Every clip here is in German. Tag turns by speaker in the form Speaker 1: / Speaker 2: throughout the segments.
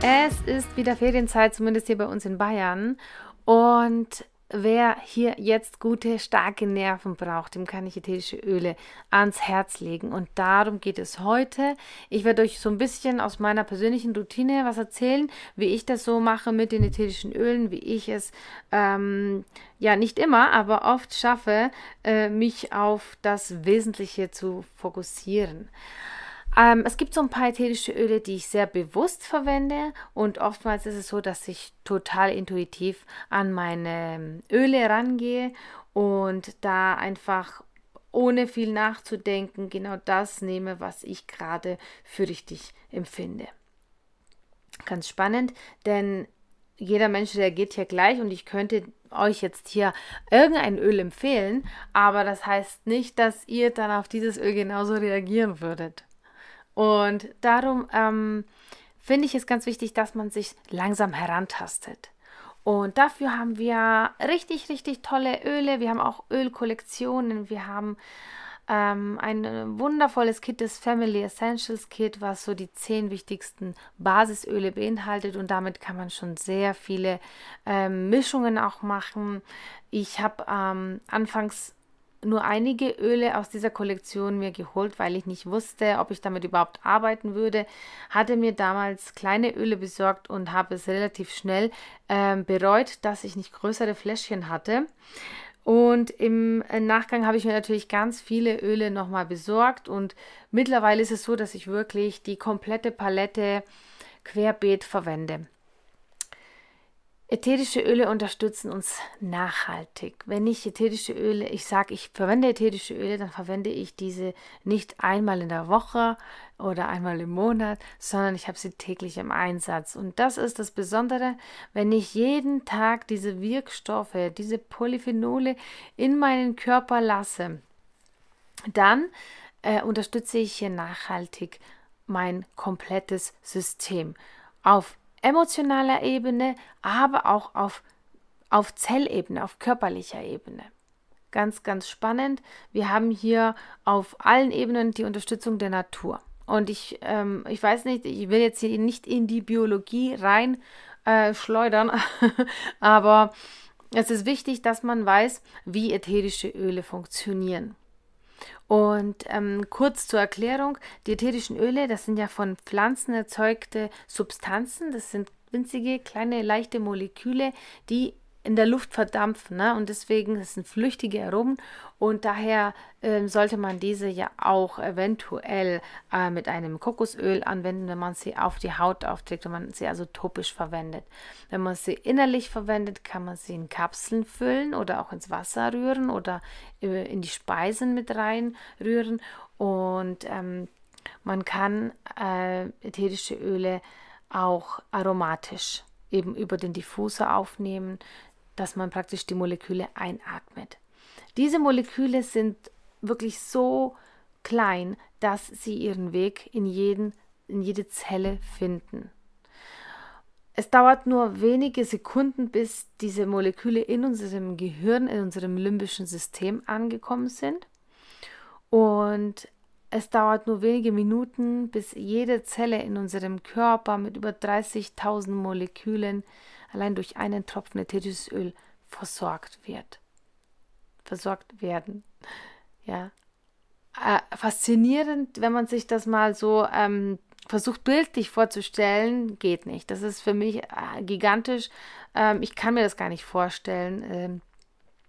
Speaker 1: Es ist wieder Ferienzeit, zumindest hier bei uns in Bayern. Und wer hier jetzt gute, starke Nerven braucht, dem kann ich ätherische Öle ans Herz legen. Und darum geht es heute. Ich werde euch so ein bisschen aus meiner persönlichen Routine was erzählen, wie ich das so mache mit den ätherischen Ölen, wie ich es ähm, ja nicht immer, aber oft schaffe, äh, mich auf das Wesentliche zu fokussieren. Ähm, es gibt so ein paar ätherische Öle, die ich sehr bewusst verwende und oftmals ist es so, dass ich total intuitiv an meine ähm, Öle rangehe und da einfach ohne viel nachzudenken genau das nehme, was ich gerade für richtig empfinde. Ganz spannend, denn jeder Mensch reagiert hier gleich und ich könnte euch jetzt hier irgendein Öl empfehlen, aber das heißt nicht, dass ihr dann auf dieses Öl genauso reagieren würdet. Und darum ähm, finde ich es ganz wichtig, dass man sich langsam herantastet. Und dafür haben wir richtig, richtig tolle Öle. Wir haben auch Ölkollektionen. Wir haben ähm, ein wundervolles Kit, das Family Essentials Kit, was so die zehn wichtigsten Basisöle beinhaltet. Und damit kann man schon sehr viele ähm, Mischungen auch machen. Ich habe ähm, anfangs nur einige Öle aus dieser Kollektion mir geholt, weil ich nicht wusste, ob ich damit überhaupt arbeiten würde. Hatte mir damals kleine Öle besorgt und habe es relativ schnell äh, bereut, dass ich nicht größere Fläschchen hatte. Und im Nachgang habe ich mir natürlich ganz viele Öle nochmal besorgt und mittlerweile ist es so, dass ich wirklich die komplette Palette querbeet verwende. Ätherische Öle unterstützen uns nachhaltig. Wenn ich ätherische Öle, ich sage, ich verwende ätherische Öle, dann verwende ich diese nicht einmal in der Woche oder einmal im Monat, sondern ich habe sie täglich im Einsatz. Und das ist das Besondere, wenn ich jeden Tag diese Wirkstoffe, diese Polyphenole in meinen Körper lasse, dann äh, unterstütze ich hier nachhaltig mein komplettes System auf emotionaler Ebene, aber auch auf, auf Zellebene, auf körperlicher Ebene. Ganz, ganz spannend. Wir haben hier auf allen Ebenen die Unterstützung der Natur. Und ich, ähm, ich weiß nicht, ich will jetzt hier nicht in die Biologie rein äh, schleudern, aber es ist wichtig, dass man weiß, wie ätherische Öle funktionieren. Und ähm, kurz zur Erklärung, die ätherischen Öle, das sind ja von Pflanzen erzeugte Substanzen, das sind winzige, kleine, leichte Moleküle, die in der Luft verdampfen. Ne? Und deswegen sind flüchtige Aromen und daher äh, sollte man diese ja auch eventuell äh, mit einem Kokosöl anwenden, wenn man sie auf die Haut aufträgt, wenn man sie also topisch verwendet. Wenn man sie innerlich verwendet, kann man sie in Kapseln füllen oder auch ins Wasser rühren oder äh, in die Speisen mit reinrühren. Und ähm, man kann äh, ätherische Öle auch aromatisch eben über den Diffuser aufnehmen dass man praktisch die Moleküle einatmet. Diese Moleküle sind wirklich so klein, dass sie ihren Weg in, jeden, in jede Zelle finden. Es dauert nur wenige Sekunden, bis diese Moleküle in unserem Gehirn, in unserem limbischen System angekommen sind. Und es dauert nur wenige Minuten, bis jede Zelle in unserem Körper mit über 30.000 Molekülen allein durch einen Tropfen ätherisches Öl versorgt wird. Versorgt werden. Ja. Äh, faszinierend, wenn man sich das mal so ähm, versucht bildlich vorzustellen, geht nicht. Das ist für mich äh, gigantisch. Ähm, ich kann mir das gar nicht vorstellen. Ähm,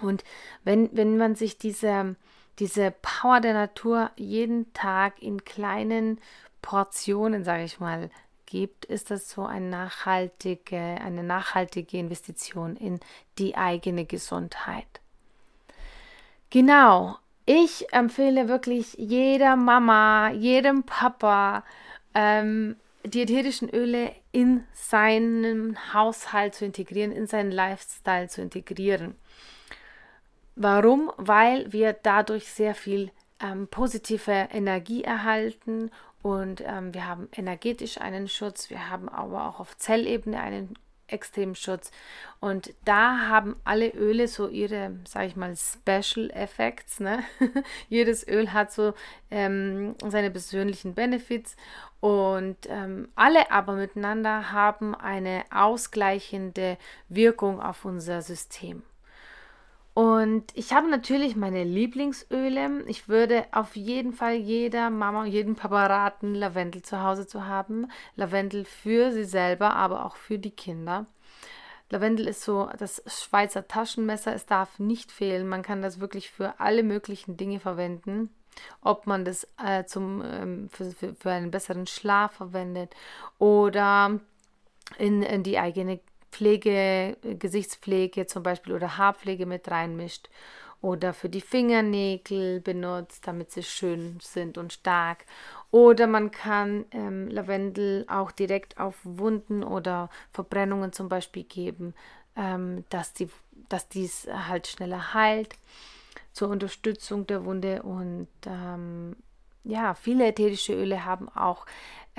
Speaker 1: und wenn, wenn man sich diese, diese Power der Natur jeden Tag in kleinen Portionen, sage ich mal, gibt, ist das so eine nachhaltige, eine nachhaltige Investition in die eigene Gesundheit. Genau. Ich empfehle wirklich jeder Mama, jedem Papa, ähm, die ätherischen Öle in seinen Haushalt zu integrieren, in seinen Lifestyle zu integrieren. Warum? Weil wir dadurch sehr viel ähm, positive Energie erhalten und ähm, wir haben energetisch einen Schutz, wir haben aber auch auf Zellebene einen extremen Schutz. Und da haben alle Öle so ihre, sag ich mal, Special Effects. Ne? Jedes Öl hat so ähm, seine persönlichen Benefits und ähm, alle aber miteinander haben eine ausgleichende Wirkung auf unser System. Und ich habe natürlich meine Lieblingsöle. Ich würde auf jeden Fall jeder Mama und jeden Papa raten, Lavendel zu Hause zu haben. Lavendel für sie selber, aber auch für die Kinder. Lavendel ist so das Schweizer Taschenmesser. Es darf nicht fehlen. Man kann das wirklich für alle möglichen Dinge verwenden. Ob man das äh, zum, ähm, für, für, für einen besseren Schlaf verwendet oder in, in die eigene Pflege, Gesichtspflege zum Beispiel oder Haarpflege mit reinmischt oder für die Fingernägel benutzt, damit sie schön sind und stark. Oder man kann ähm, Lavendel auch direkt auf Wunden oder Verbrennungen zum Beispiel geben, ähm, dass, die, dass dies halt schneller heilt zur Unterstützung der Wunde. Und ähm, ja, viele ätherische Öle haben auch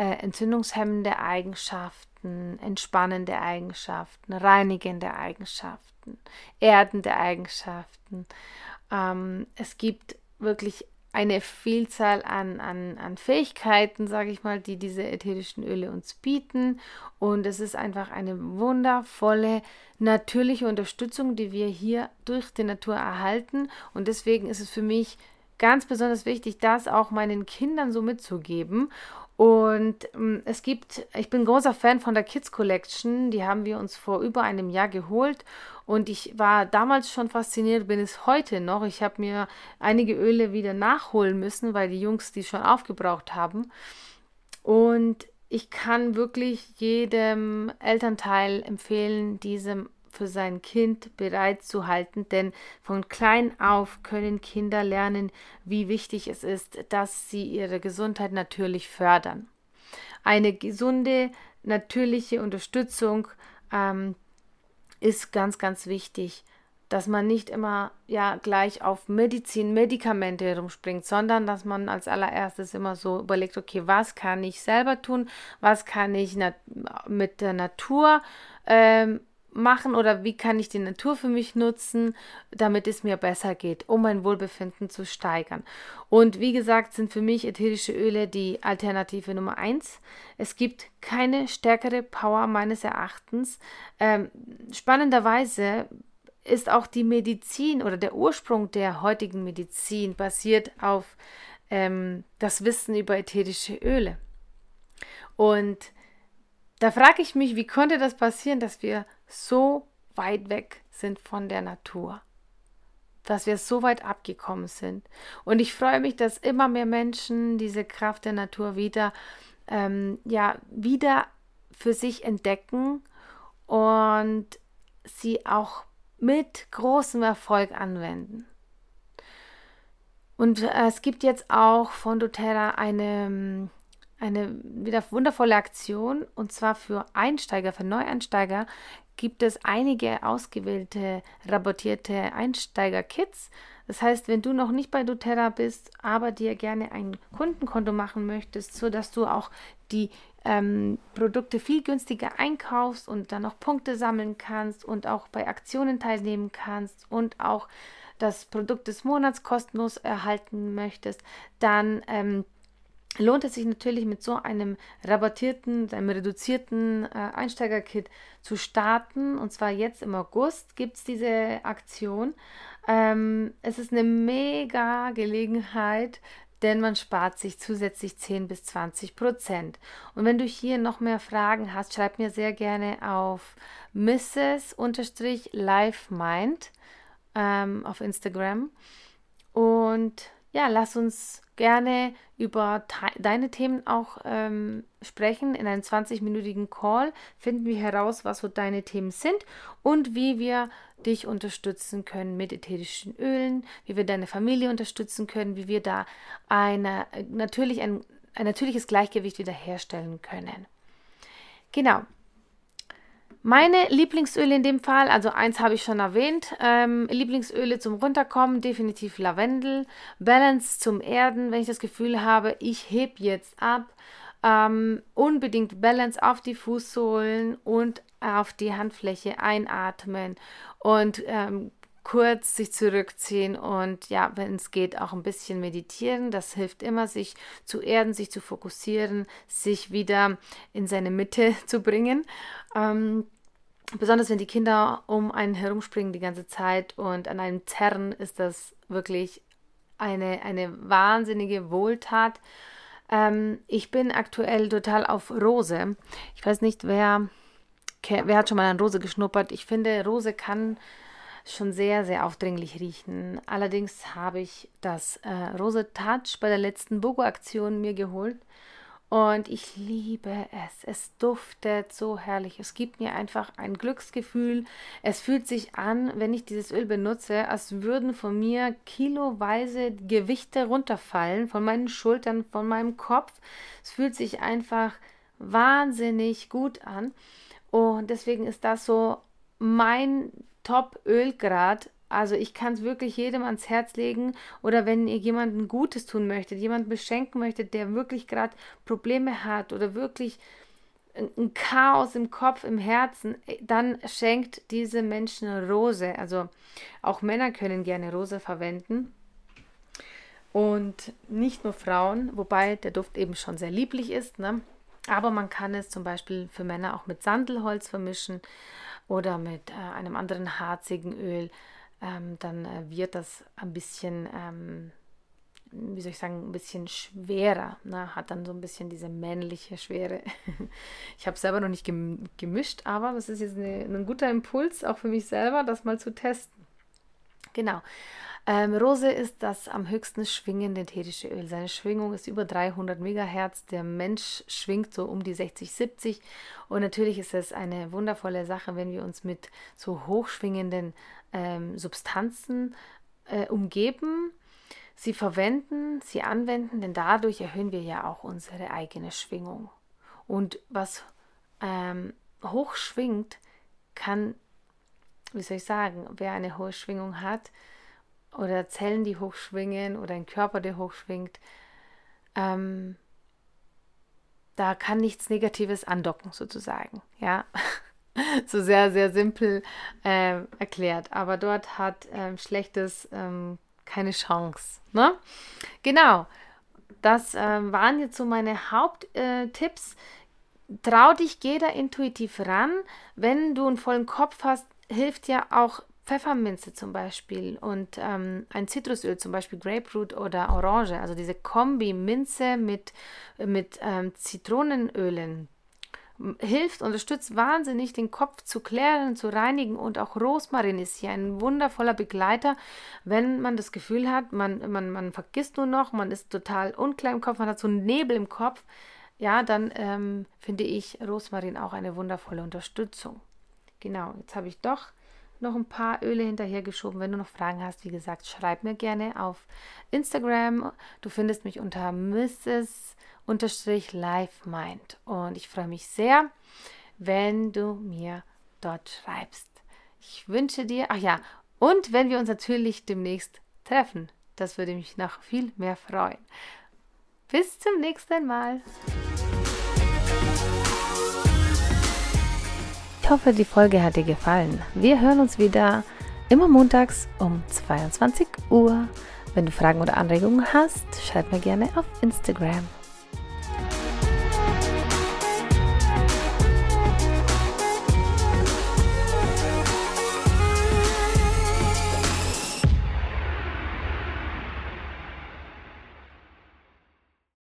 Speaker 1: äh, entzündungshemmende Eigenschaften, entspannende Eigenschaften, reinigende Eigenschaften, erdende Eigenschaften. Ähm, es gibt wirklich eine Vielzahl an, an, an Fähigkeiten, sage ich mal, die diese ätherischen Öle uns bieten. Und es ist einfach eine wundervolle, natürliche Unterstützung, die wir hier durch die Natur erhalten. Und deswegen ist es für mich ganz besonders wichtig, das auch meinen Kindern so mitzugeben. Und ähm, es gibt, ich bin großer Fan von der Kids Collection, die haben wir uns vor über einem Jahr geholt und ich war damals schon fasziniert, bin es heute noch. Ich habe mir einige Öle wieder nachholen müssen, weil die Jungs die schon aufgebraucht haben. Und ich kann wirklich jedem Elternteil empfehlen, diesem für sein Kind bereitzuhalten, denn von klein auf können Kinder lernen, wie wichtig es ist, dass sie ihre Gesundheit natürlich fördern. Eine gesunde, natürliche Unterstützung ähm, ist ganz, ganz wichtig, dass man nicht immer ja gleich auf Medizin, Medikamente herumspringt, sondern dass man als allererstes immer so überlegt, okay, was kann ich selber tun, was kann ich mit der Natur ähm, machen oder wie kann ich die Natur für mich nutzen, damit es mir besser geht, um mein Wohlbefinden zu steigern. Und wie gesagt, sind für mich ätherische Öle die Alternative Nummer eins. Es gibt keine stärkere Power meines Erachtens. Ähm, spannenderweise ist auch die Medizin oder der Ursprung der heutigen Medizin basiert auf ähm, das Wissen über ätherische Öle. Und da frage ich mich, wie konnte das passieren, dass wir so weit weg sind von der Natur? Dass wir so weit abgekommen sind. Und ich freue mich, dass immer mehr Menschen diese Kraft der Natur wieder, ähm, ja, wieder für sich entdecken und sie auch mit großem Erfolg anwenden. Und äh, es gibt jetzt auch von doTERRA eine eine wieder wundervolle Aktion und zwar für Einsteiger, für Neueinsteiger gibt es einige ausgewählte rabattierte Einsteiger-Kits. Das heißt, wenn du noch nicht bei doTERRA bist, aber dir gerne ein Kundenkonto machen möchtest, sodass du auch die ähm, Produkte viel günstiger einkaufst und dann noch Punkte sammeln kannst und auch bei Aktionen teilnehmen kannst und auch das Produkt des Monats kostenlos erhalten möchtest, dann ähm, lohnt es sich natürlich mit so einem rabattierten, einem reduzierten äh, Einsteigerkit zu starten. Und zwar jetzt im August gibt es diese Aktion. Ähm, es ist eine mega Gelegenheit, denn man spart sich zusätzlich 10 bis 20 Prozent. Und wenn du hier noch mehr Fragen hast, schreib mir sehr gerne auf Mrs. LiveMind ähm, auf Instagram. Und ja, lass uns gerne über deine Themen auch ähm, sprechen. In einem 20-minütigen Call finden wir heraus, was so deine Themen sind und wie wir dich unterstützen können mit ätherischen Ölen, wie wir deine Familie unterstützen können, wie wir da eine, natürlich ein, ein natürliches Gleichgewicht wiederherstellen können. Genau, meine Lieblingsöle in dem Fall, also eins habe ich schon erwähnt, ähm, Lieblingsöle zum Runterkommen, definitiv Lavendel, Balance zum Erden, wenn ich das Gefühl habe, ich heb jetzt ab, ähm, unbedingt Balance auf die Fußsohlen und auf die Handfläche einatmen. Und ähm, kurz sich zurückziehen und ja, wenn es geht, auch ein bisschen meditieren. Das hilft immer, sich zu erden, sich zu fokussieren, sich wieder in seine Mitte zu bringen. Ähm, besonders wenn die Kinder um einen herumspringen die ganze Zeit und an einem zerren, ist das wirklich eine, eine wahnsinnige Wohltat. Ähm, ich bin aktuell total auf Rose. Ich weiß nicht, wer, wer hat schon mal an Rose geschnuppert. Ich finde, Rose kann schon sehr, sehr aufdringlich riechen. Allerdings habe ich das äh, Rose Touch bei der letzten Bogo-Aktion mir geholt. Und ich liebe es. Es duftet so herrlich. Es gibt mir einfach ein Glücksgefühl. Es fühlt sich an, wenn ich dieses Öl benutze, als würden von mir kiloweise Gewichte runterfallen, von meinen Schultern, von meinem Kopf. Es fühlt sich einfach wahnsinnig gut an. Und deswegen ist das so mein Top-Ölgrad. Also ich kann es wirklich jedem ans Herz legen oder wenn ihr jemandem Gutes tun möchtet, jemanden beschenken möchtet, der wirklich gerade Probleme hat oder wirklich ein Chaos im Kopf, im Herzen, äh, dann schenkt diese Menschen Rose. Also auch Männer können gerne Rose verwenden. Und nicht nur Frauen, wobei der Duft eben schon sehr lieblich ist. Ne? Aber man kann es zum Beispiel für Männer auch mit Sandelholz vermischen oder mit äh, einem anderen harzigen Öl, ähm, dann äh, wird das ein bisschen, ähm, wie soll ich sagen, ein bisschen schwerer. Ne? Hat dann so ein bisschen diese männliche Schwere. ich habe selber noch nicht gemischt, aber das ist jetzt eine, ein guter Impuls, auch für mich selber, das mal zu testen. Genau. Ähm, Rose ist das am höchsten schwingende ätherische Öl. Seine Schwingung ist über 300 Megahertz. Der Mensch schwingt so um die 60, 70. Und natürlich ist es eine wundervolle Sache, wenn wir uns mit so hochschwingenden ähm, Substanzen äh, umgeben, sie verwenden, sie anwenden, denn dadurch erhöhen wir ja auch unsere eigene Schwingung. Und was ähm, hoch schwingt, kann, wie soll ich sagen, wer eine hohe Schwingung hat, oder Zellen, die hochschwingen oder ein Körper, der hochschwingt, ähm, da kann nichts Negatives andocken, sozusagen. Ja, so sehr, sehr simpel äh, erklärt. Aber dort hat ähm, Schlechtes ähm, keine Chance. Ne? Genau, das äh, waren jetzt so meine Haupttipps. Äh, Trau dich, geh da intuitiv ran. Wenn du einen vollen Kopf hast, hilft ja auch Pfefferminze zum Beispiel und ähm, ein Zitrusöl, zum Beispiel Grapefruit oder Orange, also diese Kombi Minze mit, mit ähm, Zitronenölen, hilft, unterstützt wahnsinnig, den Kopf zu klären, zu reinigen und auch Rosmarin ist hier ein wundervoller Begleiter, wenn man das Gefühl hat, man, man, man vergisst nur noch, man ist total unklar im Kopf, man hat so einen Nebel im Kopf, ja, dann ähm, finde ich Rosmarin auch eine wundervolle Unterstützung. Genau, jetzt habe ich doch noch ein paar Öle hinterhergeschoben. Wenn du noch Fragen hast, wie gesagt, schreib mir gerne auf Instagram. Du findest mich unter Mrs. LifeMind. Und ich freue mich sehr, wenn du mir dort schreibst. Ich wünsche dir, ach ja, und wenn wir uns natürlich demnächst treffen. Das würde mich noch viel mehr freuen. Bis zum nächsten Mal. Hoffe, die Folge hat dir gefallen. Wir hören uns wieder immer montags um 22 Uhr. Wenn du Fragen oder Anregungen hast, schreib mir gerne auf Instagram.